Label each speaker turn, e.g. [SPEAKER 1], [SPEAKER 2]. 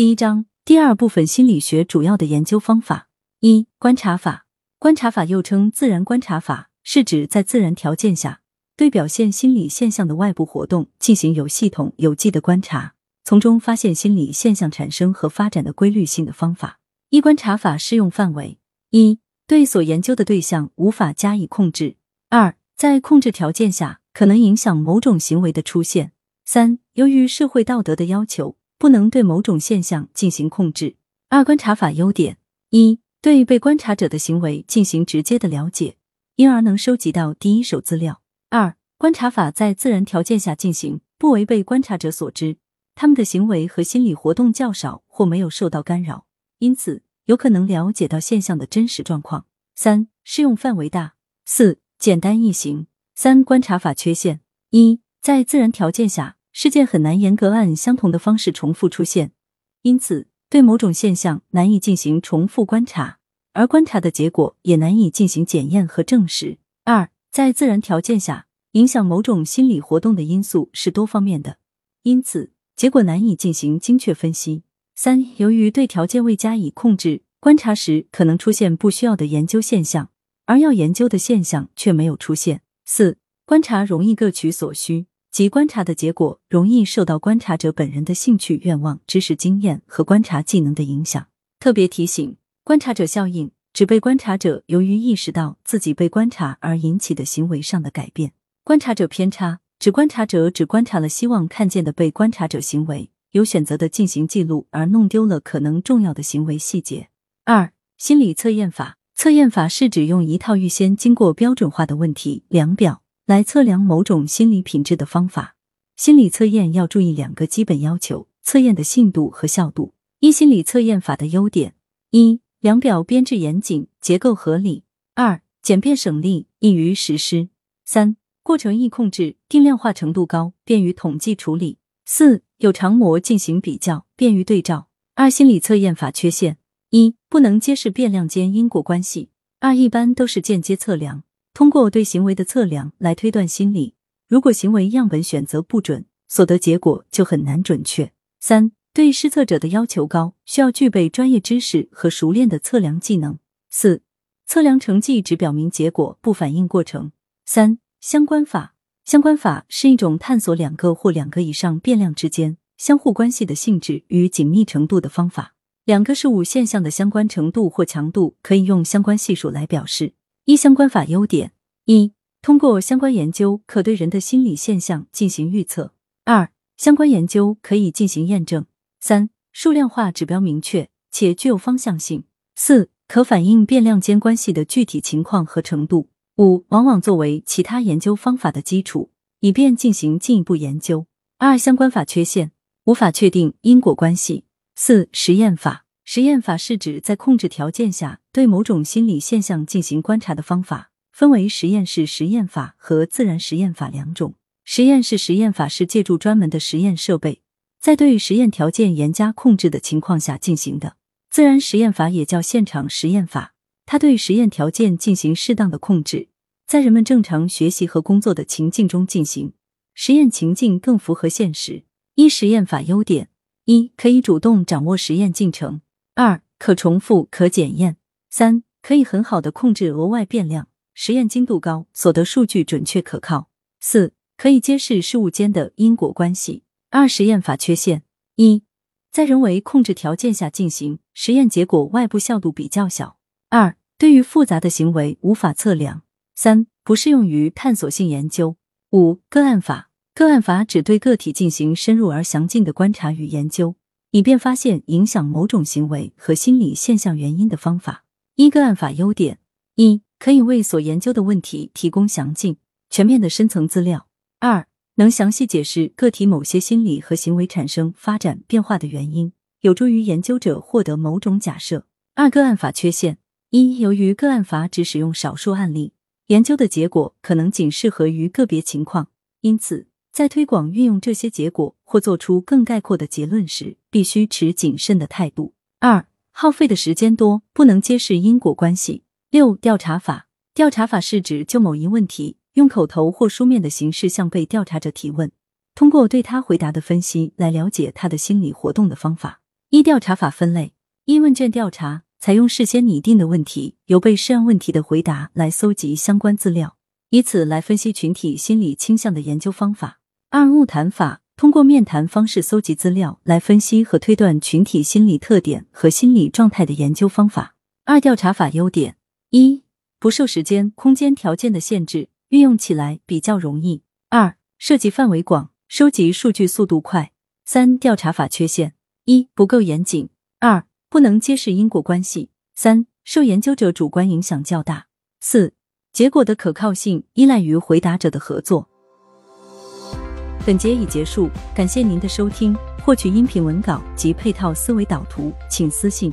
[SPEAKER 1] 第一章第二部分心理学主要的研究方法一观察法。观察法又称自然观察法，是指在自然条件下对表现心理现象的外部活动进行有系统、有机的观察，从中发现心理现象产生和发展的规律性的方法。一观察法适用范围：一、对所研究的对象无法加以控制；二、在控制条件下可能影响某种行为的出现；三、由于社会道德的要求。不能对某种现象进行控制。二观察法优点：一、对被观察者的行为进行直接的了解，因而能收集到第一手资料；二、观察法在自然条件下进行，不违背观察者所知，他们的行为和心理活动较少或没有受到干扰，因此有可能了解到现象的真实状况。三、适用范围大；四、简单易行。三观察法缺陷：一、在自然条件下。事件很难严格按相同的方式重复出现，因此对某种现象难以进行重复观察，而观察的结果也难以进行检验和证实。二，在自然条件下，影响某种心理活动的因素是多方面的，因此结果难以进行精确分析。三，由于对条件未加以控制，观察时可能出现不需要的研究现象，而要研究的现象却没有出现。四，观察容易各取所需。即观察的结果容易受到观察者本人的兴趣、愿望、知识、经验和观察技能的影响。特别提醒：观察者效应指被观察者由于意识到自己被观察而引起的行为上的改变。观察者偏差指观察者只观察了希望看见的被观察者行为，有选择的进行记录，而弄丢了可能重要的行为细节。二、心理测验法。测验法是指用一套预先经过标准化的问题量表。来测量某种心理品质的方法，心理测验要注意两个基本要求：测验的信度和效度。一、心理测验法的优点：一、量表编制严谨，结构合理；二、简便省力，易于实施；三、过程易控制，定量化程度高，便于统计处理；四、有常模进行比较，便于对照。二、心理测验法缺陷：一、不能揭示变量间因果关系；二、一般都是间接测量。通过对行为的测量来推断心理，如果行为样本选择不准，所得结果就很难准确。三、对施测者的要求高，需要具备专业知识和熟练的测量技能。四、测量成绩只表明结果，不反映过程。三、相关法，相关法是一种探索两个或两个以上变量之间相互关系的性质与紧密程度的方法。两个事物现象的相关程度或强度可以用相关系数来表示。一相关法优点：一、通过相关研究可对人的心理现象进行预测；二、相关研究可以进行验证；三、数量化指标明确且具有方向性；四、可反映变量间关系的具体情况和程度；五、往往作为其他研究方法的基础，以便进行进一步研究。二、相关法缺陷：无法确定因果关系。四、实验法。实验法是指在控制条件下对某种心理现象进行观察的方法，分为实验室实验法和自然实验法两种。实验室实验法是借助专门的实验设备，在对实验条件严加控制的情况下进行的。自然实验法也叫现场实验法，它对实验条件进行适当的控制，在人们正常学习和工作的情境中进行。实验情境更符合现实。一实验法优点：一可以主动掌握实验进程。二、可重复、可检验；三、可以很好的控制额外变量，实验精度高，所得数据准确可靠；四、可以揭示事物间的因果关系。二、实验法缺陷：一、在人为控制条件下进行实验，结果外部效度比较小；二、对于复杂的行为无法测量；三、不适用于探索性研究。五、个案法：个案法只对个体进行深入而详尽的观察与研究。以便发现影响某种行为和心理现象原因的方法。一个案法优点：一、可以为所研究的问题提供详尽、全面的深层资料；二、能详细解释个体某些心理和行为产生、发展、变化的原因，有助于研究者获得某种假设。二个案法缺陷：一、由于个案法只使用少数案例，研究的结果可能仅适合于个别情况，因此。在推广运用这些结果或做出更概括的结论时，必须持谨慎的态度。二、耗费的时间多，不能揭示因果关系。六、调查法。调查法是指就某一问题，用口头或书面的形式向被调查者提问，通过对他回答的分析来了解他的心理活动的方法。一、调查法分类：一、问卷调查，采用事先拟定的问题，由被试案问题的回答来搜集相关资料，以此来分析群体心理倾向的研究方法。二、物谈法，通过面谈方式搜集资料，来分析和推断群体心理特点和心理状态的研究方法。二、调查法优点：一、不受时间、空间条件的限制，运用起来比较容易。二、涉及范围广，收集数据速度快。三、调查法缺陷：一、不够严谨；二、不能揭示因果关系；三、受研究者主观影响较大；四、结果的可靠性依赖于回答者的合作。本节已结束，感谢您的收听。获取音频文稿及配套思维导图，请私信。